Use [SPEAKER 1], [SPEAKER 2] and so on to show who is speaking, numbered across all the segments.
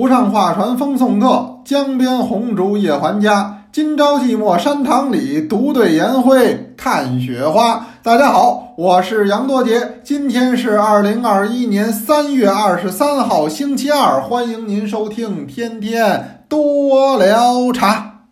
[SPEAKER 1] 湖上画船风送客，江边红烛夜还家。今朝寂寞山塘里，独对颜辉看雪花。大家好，我是杨多杰，今天是二零二一年三月二十三号，星期二，欢迎您收听《天天多聊茶》。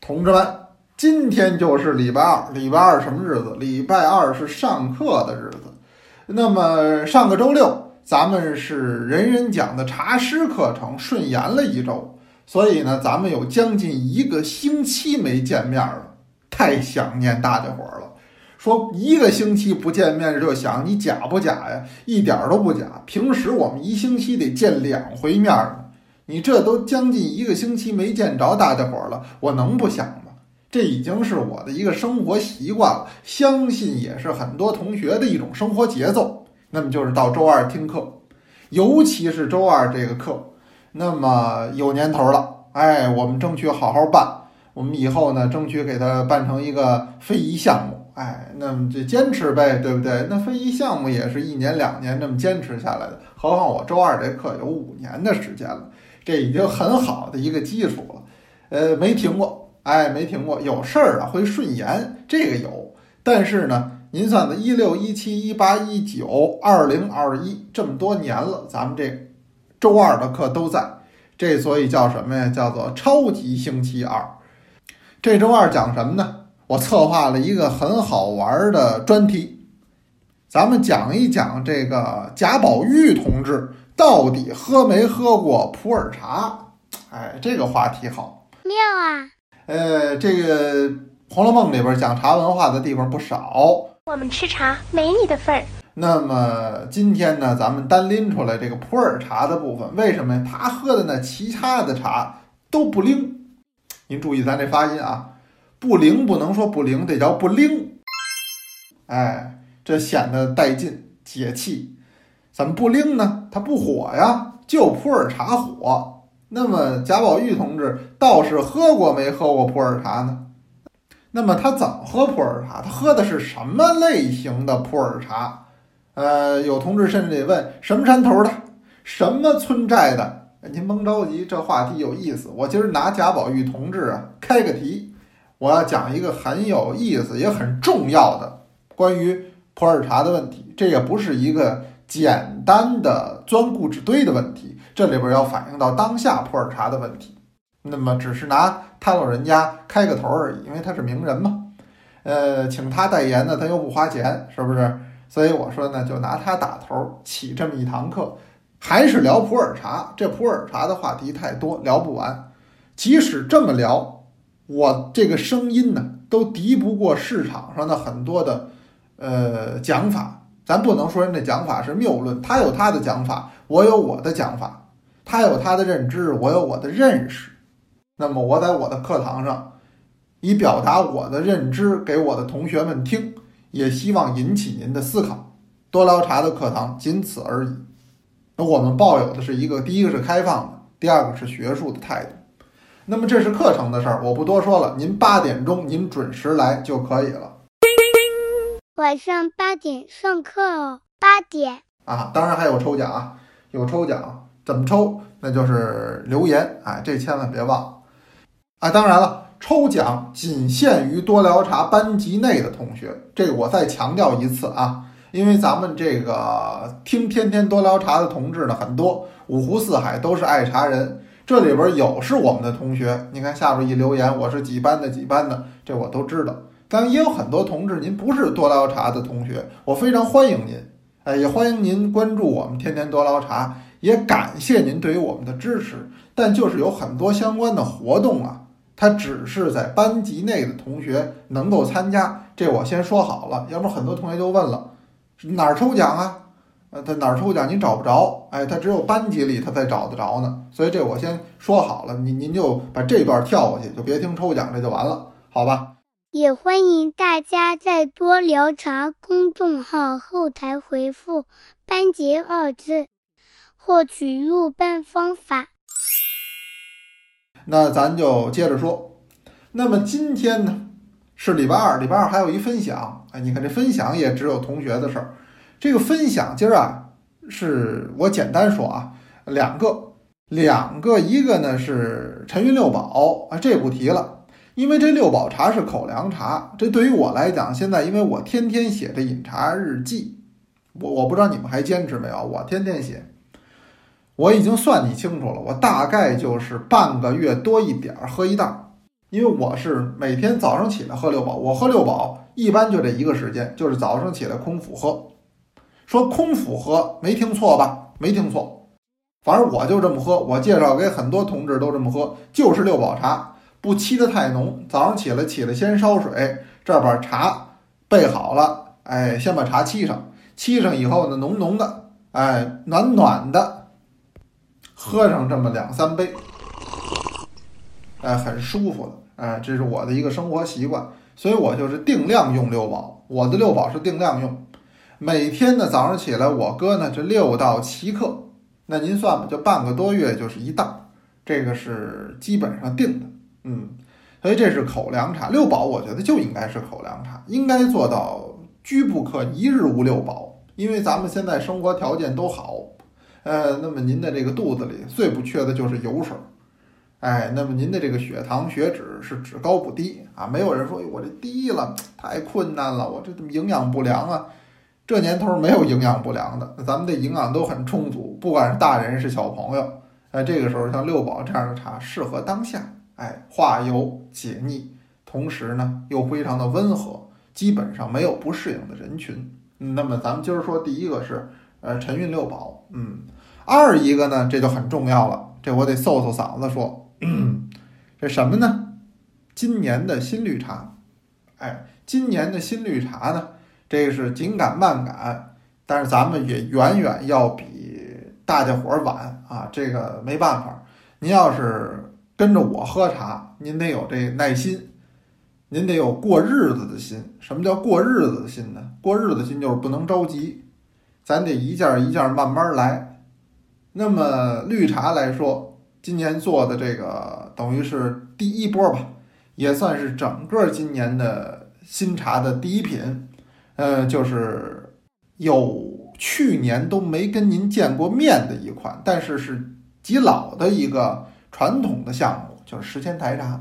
[SPEAKER 1] 同志们。今天就是礼拜二，礼拜二什么日子？礼拜二是上课的日子。那么上个周六，咱们是人人讲的茶师课程顺延了一周，所以呢，咱们有将近一个星期没见面了，太想念大家伙了。说一个星期不见面就想你假不假呀？一点都不假。平时我们一星期得见两回面呢，你这都将近一个星期没见着大家伙了，我能不想吗？这已经是我的一个生活习惯了，相信也是很多同学的一种生活节奏。那么就是到周二听课，尤其是周二这个课，那么有年头了，哎，我们争取好好办。我们以后呢，争取给它办成一个非遗项目，哎，那么就坚持呗，对不对？那非遗项目也是一年两年这么坚持下来的，何况我周二这课有五年的时间了，这已经很好的一个基础了，呃，没停过。哎，没停过，有事儿啊会顺延，这个有。但是呢，您算的一六一七一八一九二零二一这么多年了，咱们这周二的课都在，这所以叫什么呀？叫做超级星期二。这周二讲什么呢？我策划了一个很好玩的专题，咱们讲一讲这个贾宝玉同志到底喝没喝过普洱茶？哎，这个话题好
[SPEAKER 2] 妙啊！
[SPEAKER 1] 呃，这个《红楼梦》里边讲茶文化的地方不少，
[SPEAKER 2] 我们吃茶没你的份儿。
[SPEAKER 1] 那么今天呢，咱们单拎出来这个普洱茶的部分，为什么呀他喝的呢？其他的茶都不灵。您注意咱这发音啊，不灵不能说不灵，得叫不灵。哎，这显得带劲解气。怎么不灵呢？它不火呀，就普洱茶火。那么贾宝玉同志倒是喝过没喝过普洱茶呢？那么他怎么喝普洱茶？他喝的是什么类型的普洱茶？呃，有同志甚至得问什么山头的，什么村寨的？您甭着急，这话题有意思。我今儿拿贾宝玉同志啊开个题，我要讲一个很有意思也很重要的关于普洱茶的问题。这也不是一个简单的钻故纸堆的问题。这里边要反映到当下普洱茶的问题，那么只是拿他老人家开个头而已，因为他是名人嘛，呃，请他代言呢，他又不花钱，是不是？所以我说呢，就拿他打头起这么一堂课，还是聊普洱茶。这普洱茶的话题太多，聊不完。即使这么聊，我这个声音呢，都敌不过市场上的很多的呃讲法。咱不能说人家讲法是谬论，他有他的讲法，我有我的讲法。他有他的认知，我有我的认识。那么我在我的课堂上，以表达我的认知给我的同学们听，也希望引起您的思考。多聊茶的课堂仅此而已。那我们抱有的是一个，第一个是开放的，第二个是学术的态度。那么这是课程的事儿，我不多说了。您八点钟您准时来就可以了。
[SPEAKER 2] 晚上八点上课哦，八点
[SPEAKER 1] 啊，当然还有抽奖啊，有抽奖。怎么抽？那就是留言，哎，这千万别忘啊！当然了，抽奖仅限于多聊茶班级内的同学，这个我再强调一次啊，因为咱们这个听天天多聊茶的同志呢很多，五湖四海都是爱茶人，这里边有是我们的同学，你看下边一留言，我是几班的几班的，这我都知道。但也有很多同志，您不是多聊茶的同学，我非常欢迎您，哎，也欢迎您关注我们天天多聊茶。也感谢您对于我们的支持，但就是有很多相关的活动啊，它只是在班级内的同学能够参加，这我先说好了，要不然很多同学就问了，哪儿抽奖啊？呃，他哪儿抽奖您找不着，哎，他只有班级里他才找得着呢，所以这我先说好了，您您就把这段跳过去，就别听抽奖这就完了，好吧？
[SPEAKER 2] 也欢迎大家在多聊茶公众号后台回复“班级”二字。获取入班方法。
[SPEAKER 1] 那咱就接着说。那么今天呢，是礼拜二，礼拜二还有一分享。哎，你看这分享也只有同学的事儿。这个分享今儿啊，是我简单说啊，两个，两个，一个呢是陈云六宝啊，这不提了，因为这六宝茶是口粮茶。这对于我来讲，现在因为我天天写这饮茶日记，我我不知道你们还坚持没有，我天天写。我已经算计清楚了，我大概就是半个月多一点儿喝一袋，因为我是每天早上起来喝六宝，我喝六宝一般就这一个时间，就是早上起来空腹喝。说空腹喝没听错吧？没听错，反正我就这么喝，我介绍给很多同志都这么喝，就是六宝茶，不沏得太浓。早上起来起来先烧水，这把茶备好了，哎，先把茶沏上，沏上以后呢，浓浓的，哎，暖暖的。喝上这么两三杯，哎，很舒服的，哎，这是我的一个生活习惯，所以我就是定量用六宝，我的六宝是定量用，每天呢早上起来我搁呢这六到七克，那您算吧，就半个多月就是一袋，这个是基本上定的，嗯，所以这是口粮茶，六宝我觉得就应该是口粮茶，应该做到居不可一日无六宝，因为咱们现在生活条件都好。呃，那么您的这个肚子里最不缺的就是油水儿，哎，那么您的这个血糖、血脂是只高不低啊，没有人说我这低了太困难了，我这怎么营养不良啊？这年头没有营养不良的，咱们的营养都很充足，不管是大人是小朋友，哎，这个时候像六宝这样的茶适合当下，哎，化油解腻，同时呢又非常的温和，基本上没有不适应的人群。那么咱们今儿说第一个是呃陈韵六宝，嗯。二一个呢，这就很重要了，这我得嗽嗽嗓子说，这什么呢？今年的新绿茶，哎，今年的新绿茶呢，这个是紧赶慢赶，但是咱们也远远要比大家伙儿晚啊，这个没办法。您要是跟着我喝茶，您得有这耐心，您得有过日子的心。什么叫过日子的心呢？过日子心就是不能着急，咱得一件一件慢慢来。那么绿茶来说，今年做的这个等于是第一波吧，也算是整个今年的新茶的第一品。呃，就是有去年都没跟您见过面的一款，但是是极老的一个传统的项目，就是十千台茶。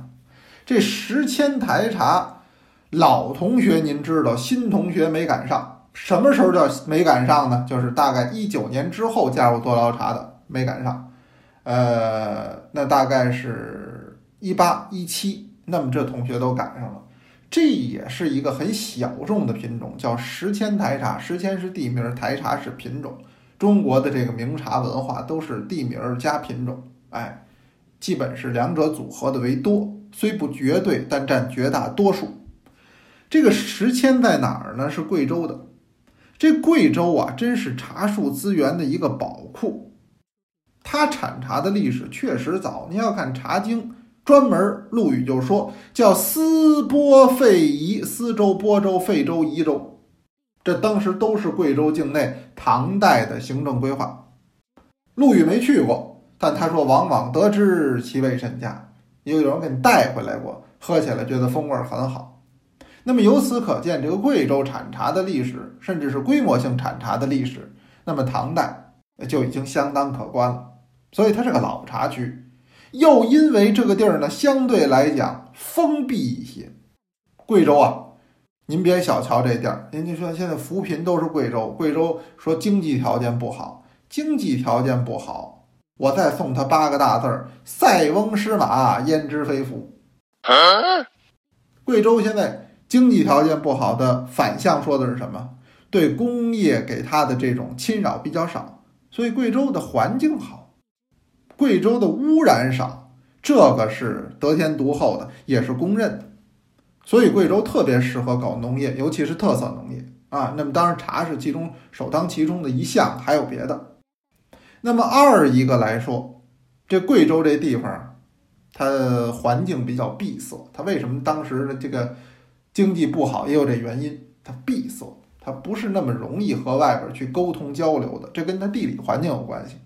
[SPEAKER 1] 这十千台茶，老同学您知道，新同学没赶上。什么时候叫没赶上呢？就是大概一九年之后加入多劳茶的没赶上，呃，那大概是一八一七，那么这同学都赶上了。这也是一个很小众的品种，叫十千台茶。十千是地名，台茶是品种。中国的这个名茶文化都是地名加品种，哎，基本是两者组合的为多，虽不绝对，但占绝大多数。这个石阡在哪儿呢？是贵州的。这贵州啊，真是茶树资源的一个宝库。它产茶的历史确实早。您要看《茶经》，专门陆羽就说叫思播费夷，思州、播州、费州、夷州，这当时都是贵州境内唐代的行政规划。陆羽没去过，但他说往往得知其味甚佳，又有人给你带回来过，喝起来觉得风味很好。那么由此可见，这个贵州产茶的历史，甚至是规模性产茶的历史，那么唐代就已经相当可观了。所以它是个老茶区，又因为这个地儿呢相对来讲封闭一些。贵州啊，您别小瞧这地儿，您就说现在扶贫都是贵州，贵州说经济条件不好，经济条件不好，我再送他八个大字儿：塞翁失马，焉知非福。贵州现在。经济条件不好的反向说的是什么？对工业给它的这种侵扰比较少，所以贵州的环境好，贵州的污染少，这个是得天独厚的，也是公认的。所以贵州特别适合搞农业，尤其是特色农业啊。那么当然茶是其中首当其冲的一项，还有别的。那么二一个来说，这贵州这地方，它环境比较闭塞，它为什么当时的这个？经济不好也有这原因，它闭塞，它不是那么容易和外边去沟通交流的，这跟它地理环境有关系。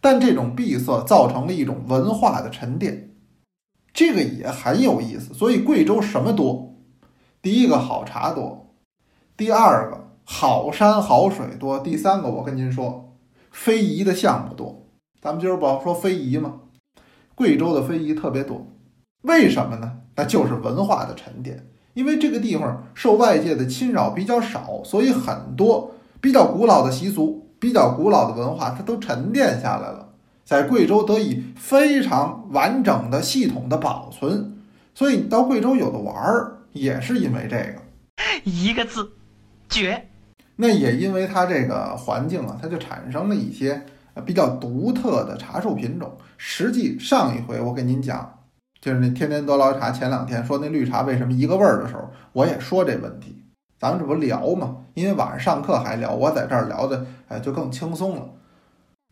[SPEAKER 1] 但这种闭塞造成了一种文化的沉淀，这个也很有意思。所以贵州什么多？第一个好茶多，第二个好山好水多，第三个我跟您说，非遗的项目多。咱们今儿不说非遗吗？贵州的非遗特别多，为什么呢？那就是文化的沉淀。因为这个地方受外界的侵扰比较少，所以很多比较古老的习俗、比较古老的文化，它都沉淀下来了，在贵州得以非常完整的、系统的保存。所以到贵州有的玩儿，也是因为这个，
[SPEAKER 3] 一个字，绝。
[SPEAKER 1] 那也因为它这个环境啊，它就产生了一些比较独特的茶树品种。实际上一回我跟您讲。就是那天天多捞茶，前两天说那绿茶为什么一个味儿的时候，我也说这问题。咱们这不聊嘛？因为晚上上课还聊，我在这儿聊的，哎，就更轻松了。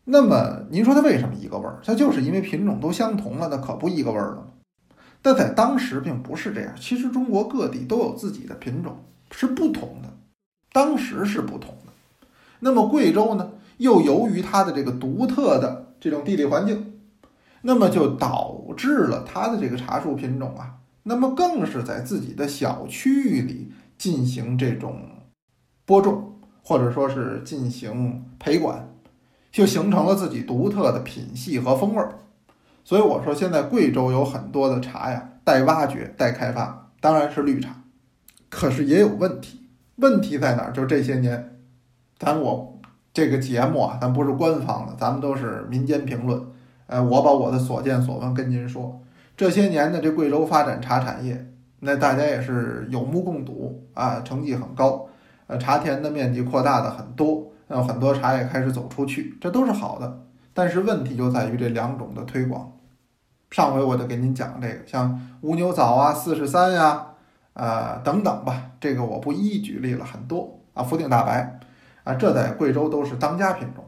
[SPEAKER 1] 那么您说它为什么一个味儿？它就是因为品种都相同了，那可不一个味儿了吗？但在当时并不是这样。其实中国各地都有自己的品种，是不同的，当时是不同的。那么贵州呢，又由于它的这个独特的这种地理环境。那么就导致了它的这个茶树品种啊，那么更是在自己的小区域里进行这种播种，或者说是进行培管，就形成了自己独特的品系和风味儿。所以我说，现在贵州有很多的茶呀，待挖掘、待开发，当然是绿茶，可是也有问题。问题在哪儿？就是这些年，咱我这个节目啊，咱不是官方的，咱们都是民间评论。呃，我把我的所见所闻跟您说。这些年呢，这贵州发展茶产业，那大家也是有目共睹啊，成绩很高。呃，茶田的面积扩大的很多，呃，很多茶也开始走出去，这都是好的。但是问题就在于这两种的推广。上回我就给您讲这个，像乌牛早啊、四十三呀，呃等等吧，这个我不一一举例了，很多啊，福鼎大白啊，这在贵州都是当家品种。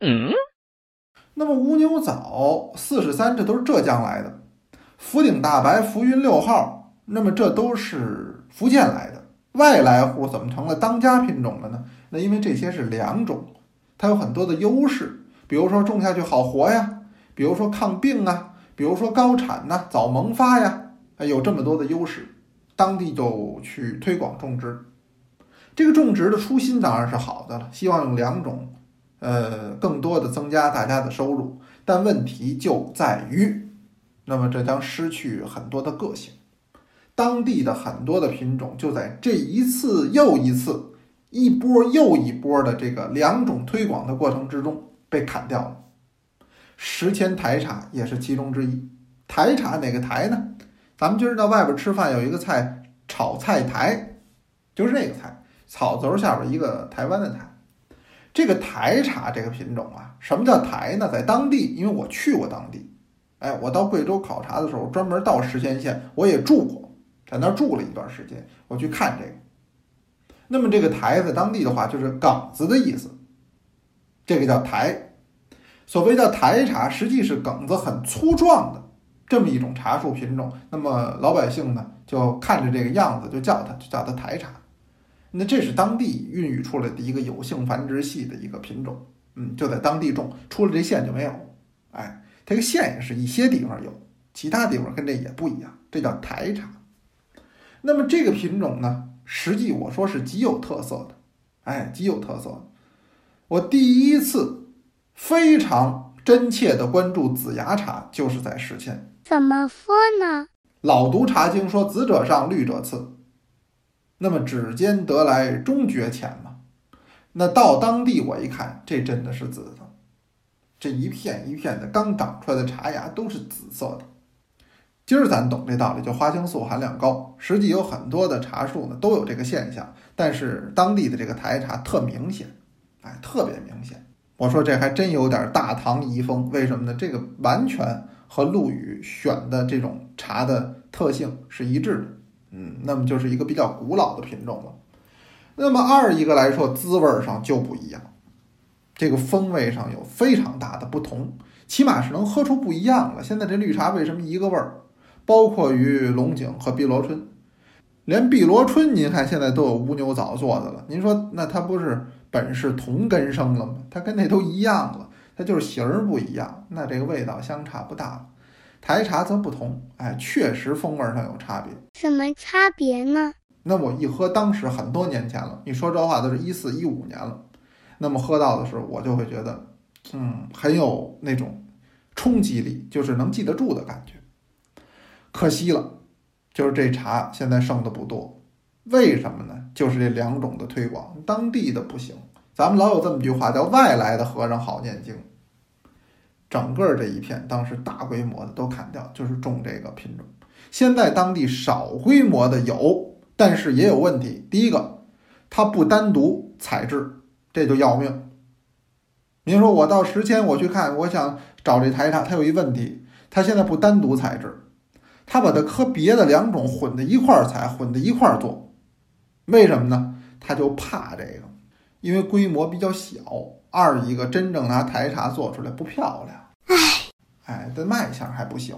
[SPEAKER 1] 嗯。那么乌牛早、四十三，这都是浙江来的；福鼎大白、浮云六号，那么这都是福建来的。外来户怎么成了当家品种了呢？那因为这些是良种，它有很多的优势，比如说种下去好活呀，比如说抗病啊，比如说高产呐、早萌发呀，有这么多的优势，当地就去推广种植。这个种植的初心当然是好的了，希望用两种。呃，更多的增加大家的收入，但问题就在于，那么这将失去很多的个性，当地的很多的品种就在这一次又一次、一波又一波的这个两种推广的过程之中被砍掉了。十千台茶也是其中之一。台茶哪个台呢？咱们今儿到外边吃饭有一个菜炒菜台，就是那个菜，草字下边一个台湾的台。这个台茶这个品种啊，什么叫台呢？在当地，因为我去过当地，哎，我到贵州考察的时候，专门到石阡县，我也住过，在那儿住了一段时间，我去看这个。那么这个台在当地的话，就是梗子的意思，这个叫台。所谓叫台茶，实际是梗子很粗壮的这么一种茶树品种。那么老百姓呢，就看着这个样子，就叫它，就叫它台茶。那这是当地孕育出来的一个有性繁殖系的一个品种，嗯，就在当地种，出了这县就没有。哎，这个县也是一些地方有，其他地方跟这也不一样，这叫台茶。那么这个品种呢，实际我说是极有特色的，哎，极有特色。我第一次非常真切的关注紫芽茶，就是在石阡。
[SPEAKER 2] 怎么说呢？
[SPEAKER 1] 老读茶经说，紫者上，绿者次。那么指尖得来终觉浅嘛？那到当地我一看，这真的是紫的，这一片一片的刚长出来的茶芽都是紫色的。今儿咱懂这道理，就花青素含量高。实际有很多的茶树呢都有这个现象，但是当地的这个台茶特明显，哎，特别明显。我说这还真有点大唐遗风，为什么呢？这个完全和陆羽选的这种茶的特性是一致的。嗯，那么就是一个比较古老的品种了。那么二一个来说，滋味上就不一样，这个风味上有非常大的不同，起码是能喝出不一样了。现在这绿茶为什么一个味儿？包括于龙井和碧螺春，连碧螺春您看现在都有乌牛早做的了。您说那它不是本是同根生了吗？它跟那都一样了，它就是形儿不一样，那这个味道相差不大了。台茶则不同，哎，确实风味上有差别。
[SPEAKER 2] 什么差别呢？
[SPEAKER 1] 那我一喝，当时很多年前了，你说这话都是一四一五年了，那么喝到的时候，我就会觉得，嗯，很有那种冲击力，就是能记得住的感觉。可惜了，就是这茶现在剩的不多，为什么呢？就是这两种的推广，当地的不行。咱们老有这么句话，叫“外来的和尚好念经”。整个这一片当时大规模的都砍掉，就是种这个品种。现在当地少规模的有，但是也有问题。第一个，它不单独采制，这就要命。您说我到时迁我去看，我想找这台茶，它有一问题，它现在不单独采制，它把它和别的两种混在一块儿采，混在一块儿做。为什么呢？他就怕这个，因为规模比较小。二一个，真正拿台茶做出来不漂亮。唉，哎，这卖相还不行。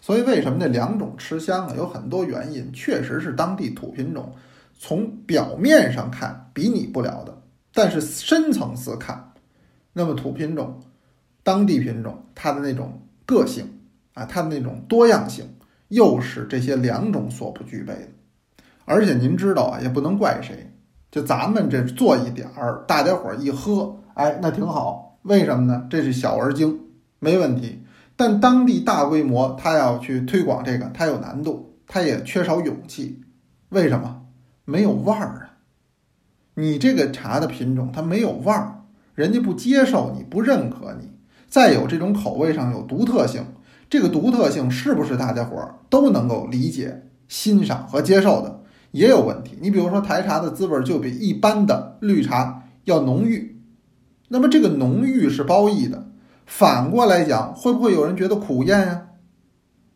[SPEAKER 1] 所以为什么那两种吃香啊？有很多原因，确实是当地土品种，从表面上看比拟不了的。但是深层次看，那么土品种、当地品种，它的那种个性啊，它的那种多样性，又是这些两种所不具备的。而且您知道啊，也不能怪谁，就咱们这做一点儿，大家伙儿一喝，哎，那挺好。为什么呢？这是小而精，没问题。但当地大规模，他要去推广这个，他有难度，他也缺少勇气。为什么？没有味儿啊！你这个茶的品种它没有味儿，人家不接受你，不认可你。再有这种口味上有独特性，这个独特性是不是大家伙儿都能够理解、欣赏和接受的？也有问题。你比如说台茶的滋味就比一般的绿茶要浓郁，那么这个浓郁是褒义的。反过来讲，会不会有人觉得苦厌呀？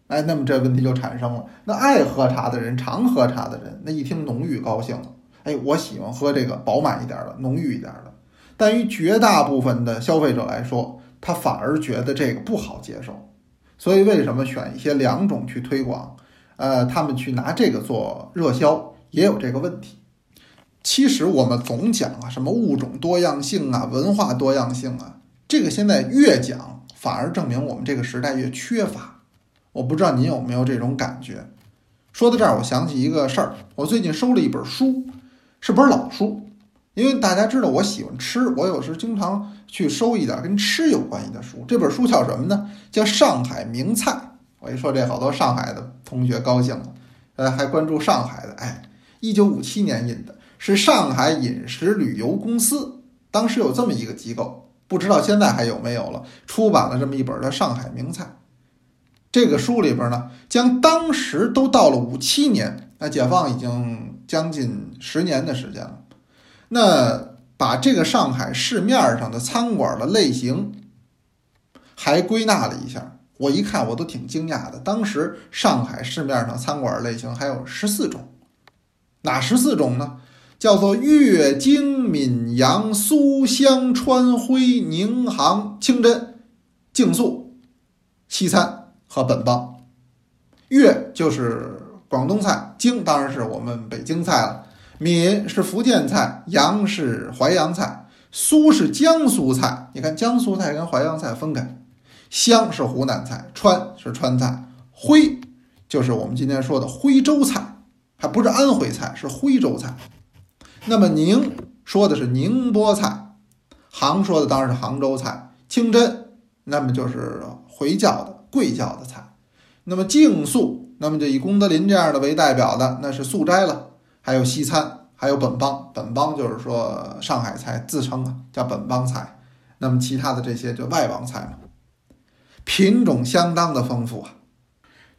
[SPEAKER 1] 哎，那么这问题就产生了。那爱喝茶的人，常喝茶的人，那一听浓郁高兴了。哎，我喜欢喝这个饱满一点的、浓郁一点的。但于绝大部分的消费者来说，他反而觉得这个不好接受。所以为什么选一些两种去推广？呃，他们去拿这个做热销，也有这个问题。其实我们总讲啊，什么物种多样性啊，文化多样性啊。这个现在越讲，反而证明我们这个时代越缺乏。我不知道您有没有这种感觉。说到这儿，我想起一个事儿。我最近收了一本书，是本老书。因为大家知道我喜欢吃，我有时经常去收一点跟吃有关系的书。这本书叫什么呢？叫《上海名菜》。我一说这，好多上海的同学高兴了，呃，还关注上海的。哎，一九五七年印的，是上海饮食旅游公司，当时有这么一个机构。不知道现在还有没有了？出版了这么一本的《上海名菜》，这个书里边呢，将当时都到了五七年，那解放已经将近十年的时间了。那把这个上海市面上的餐馆的类型还归纳了一下，我一看我都挺惊讶的。当时上海市面上餐馆类型还有十四种，哪十四种呢？叫做粤京闽扬苏湘川徽宁杭清真净素西餐和本帮。粤就是广东菜，京当然是我们北京菜了，闽是福建菜，扬是淮扬菜，苏是江苏菜。你看江苏菜跟淮扬菜分开，湘是湖南菜，川是川菜，徽就是我们今天说的徽州菜，还不是安徽菜，是徽州菜。那么宁说的是宁波菜，杭说的当然是杭州菜，清真那么就是回教的贵教的菜，那么净素那么就以功德林这样的为代表的那是素斋了，还有西餐，还有本帮，本帮就是说上海菜自称啊叫本帮菜，那么其他的这些就外帮菜嘛，品种相当的丰富啊。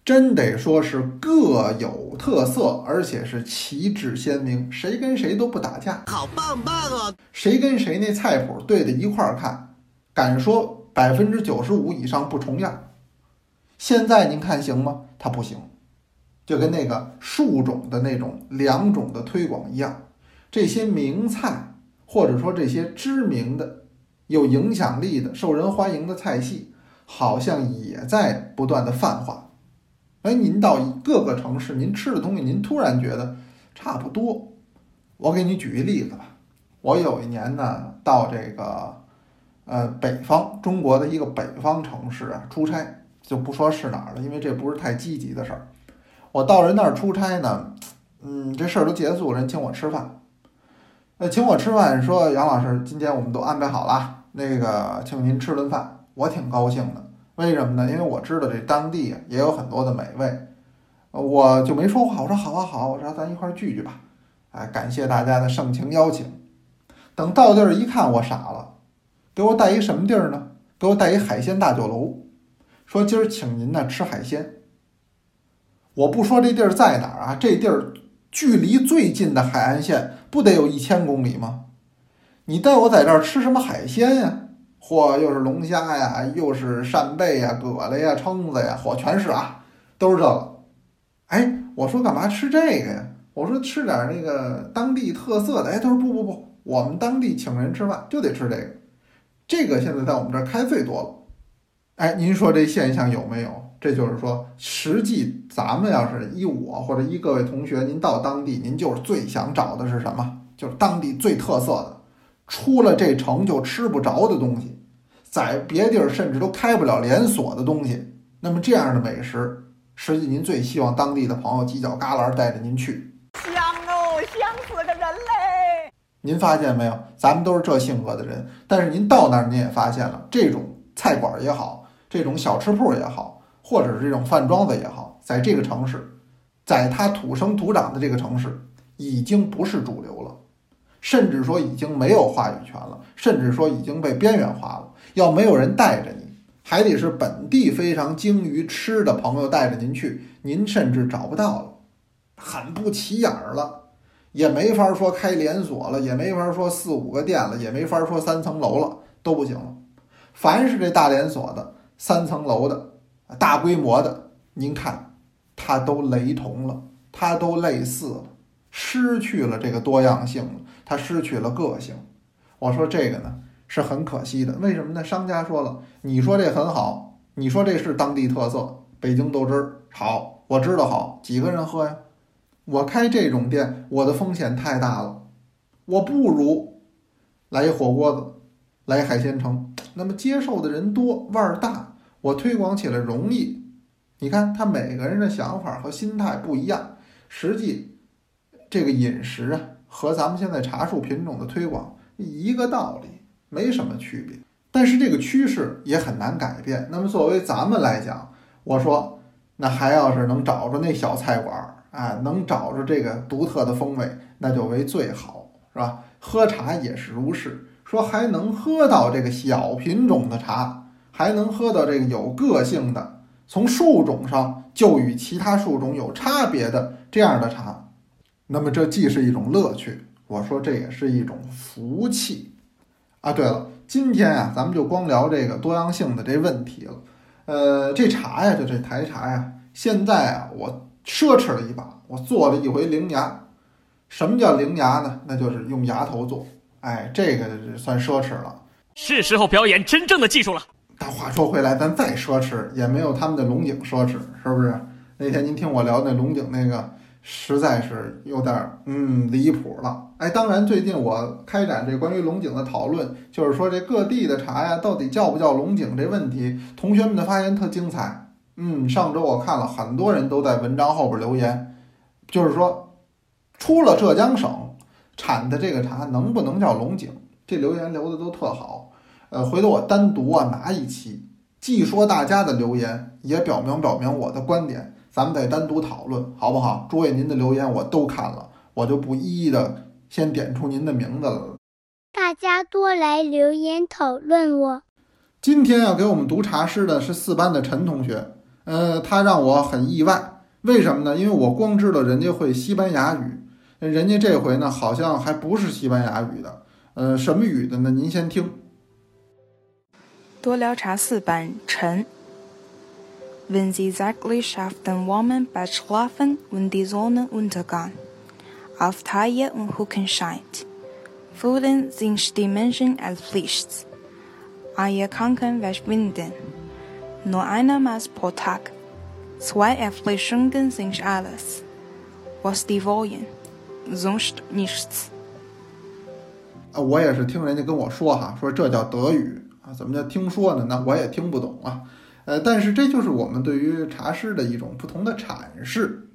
[SPEAKER 1] 真得说是各有特色，而且是旗帜鲜明，谁跟谁都不打架，
[SPEAKER 4] 好棒棒啊！
[SPEAKER 1] 谁跟谁那菜谱对在一块儿看，敢说百分之九十五以上不重样。现在您看行吗？它不行，就跟那个树种的那种两种的推广一样，这些名菜或者说这些知名的、有影响力的、受人欢迎的菜系，好像也在不断的泛化。哎，您到各个城市，您吃的东西，您突然觉得差不多。我给你举一例子吧。我有一年呢，到这个呃北方中国的一个北方城市啊出差，就不说是哪儿了，因为这不是太积极的事儿。我到人那儿出差呢，嗯，这事儿都结束，人请我吃饭。呃，请我吃饭，说杨老师，今天我们都安排好了，那个请您吃顿饭，我挺高兴的。为什么呢？因为我知道这当地也有很多的美味，我就没说话。我说好啊好，我说咱一块聚聚吧。哎，感谢大家的盛情邀请。等到地儿一看，我傻了，给我带一什么地儿呢？给我带一海鲜大酒楼，说今儿请您呢吃海鲜。我不说这地儿在哪儿啊，这地儿距离最近的海岸线不得有一千公里吗？你带我在这儿吃什么海鲜呀？嚯，又是龙虾呀，又是扇贝呀、蛤蜊呀、蛏子呀，嚯，全是啊，都是这个。哎，我说干嘛吃这个呀？我说吃点那个当地特色的。哎，他说不不不，我们当地请人吃饭就得吃这个，这个现在在我们这儿开最多了。哎，您说这现象有没有？这就是说，实际咱们要是依我或者依各位同学，您到当地，您就是最想找的是什么？就是当地最特色的，出了这城就吃不着的东西，在别地儿甚至都开不了连锁的东西。那么这样的美食，实际您最希望当地的朋友犄角旮旯带着您去。
[SPEAKER 4] 香哦，香死个人嘞！
[SPEAKER 1] 您发现没有？咱们都是这性格的人，但是您到那儿您也发现了，这种菜馆也好，这种小吃铺也好。或者是这种饭庄子也好，在这个城市，在他土生土长的这个城市，已经不是主流了，甚至说已经没有话语权了，甚至说已经被边缘化了。要没有人带着你，还得是本地非常精于吃的朋友带着您去，您甚至找不到了，很不起眼儿了，也没法说开连锁了，也没法说四五个店了，也没法说三层楼了，都不行了。凡是这大连锁的三层楼的。大规模的，您看，它都雷同了，它都类似了，失去了这个多样性了，它失去了个性。我说这个呢是很可惜的，为什么呢？商家说了，你说这很好，你说这是当地特色，北京豆汁儿好，我知道好，几个人喝呀？我开这种店，我的风险太大了，我不如来一火锅子，来海鲜城，那么接受的人多，味儿大。我推广起来容易，你看他每个人的想法和心态不一样，实际这个饮食啊和咱们现在茶树品种的推广一个道理，没什么区别。但是这个趋势也很难改变。那么作为咱们来讲，我说那还要是能找着那小菜馆儿啊，能找着这个独特的风味，那就为最好，是吧？喝茶也是如是，说还能喝到这个小品种的茶。还能喝到这个有个性的，从树种上就与其他树种有差别的这样的茶，那么这既是一种乐趣，我说这也是一种福气啊。对了，今天啊，咱们就光聊这个多样性的这问题了。呃，这茶呀，就这台茶呀，现在啊，我奢侈了一把，我做了一回灵牙。什么叫灵牙呢？那就是用牙头做。哎，这个算奢侈了。
[SPEAKER 3] 是时候表演真正的技术了。
[SPEAKER 1] 但话说回来，咱再奢侈也没有他们的龙井奢侈，是不是？那天您听我聊那龙井那个，实在是有点嗯离谱了。哎，当然最近我开展这关于龙井的讨论，就是说这各地的茶呀，到底叫不叫龙井这问题，同学们的发言特精彩。嗯，上周我看了很多人都在文章后边留言，就是说，出了浙江省产的这个茶能不能叫龙井？这留言留的都特好。呃，回头我单独啊拿一期，既说大家的留言，也表明表明我的观点，咱们再单独讨论，好不好？诸位您的留言我都看了，我就不一一的先点出您的名字了。
[SPEAKER 2] 大家多来留言讨论我。
[SPEAKER 1] 今天要给我们读茶诗的是四班的陈同学，呃，他让我很意外，为什么呢？因为我光知道人家会西班牙语，人家这回呢好像还不是西班牙语的，呃，什么语的呢？您先听。
[SPEAKER 5] 多聊茶四班陈。Wenn sie saglich schafften warmen Bett schlafen und die Sonne untergang, auf Taille und Hucken scheint, fühlen sich die Menschen als Pflicht, an ihr Kranken verschwinden. Nur einmal pro Tag, zwei Erfrischungen sind alles, was die wollen, sonst nichts.
[SPEAKER 1] 啊，我也是听人家跟我说哈，说这叫德语。啊，怎么叫听说呢？那我也听不懂啊。 呃，但是这就是我们对于茶诗的一种不同的阐释。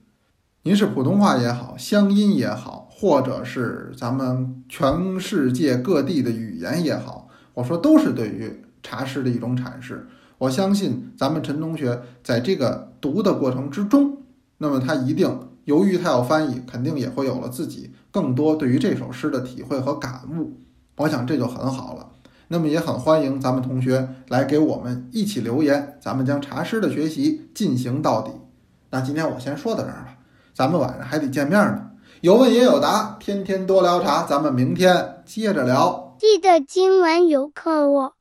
[SPEAKER 1] 您是普通话也好，乡音也好，或者是咱们全世界各地的语言也好，我说都是对于茶诗的一种阐释。我相信咱们陈同学在这个读的过程之中，那么他一定由于他要翻译，肯定也会有了自己更多对于这首诗的体会和感悟。我想这就很好了。那么也很欢迎咱们同学来给我们一起留言，咱们将茶师的学习进行到底。那今天我先说到这儿吧。咱们晚上还得见面呢，有问也有答，天天多聊茶，咱们明天接着聊。
[SPEAKER 2] 记得今晚有课哦。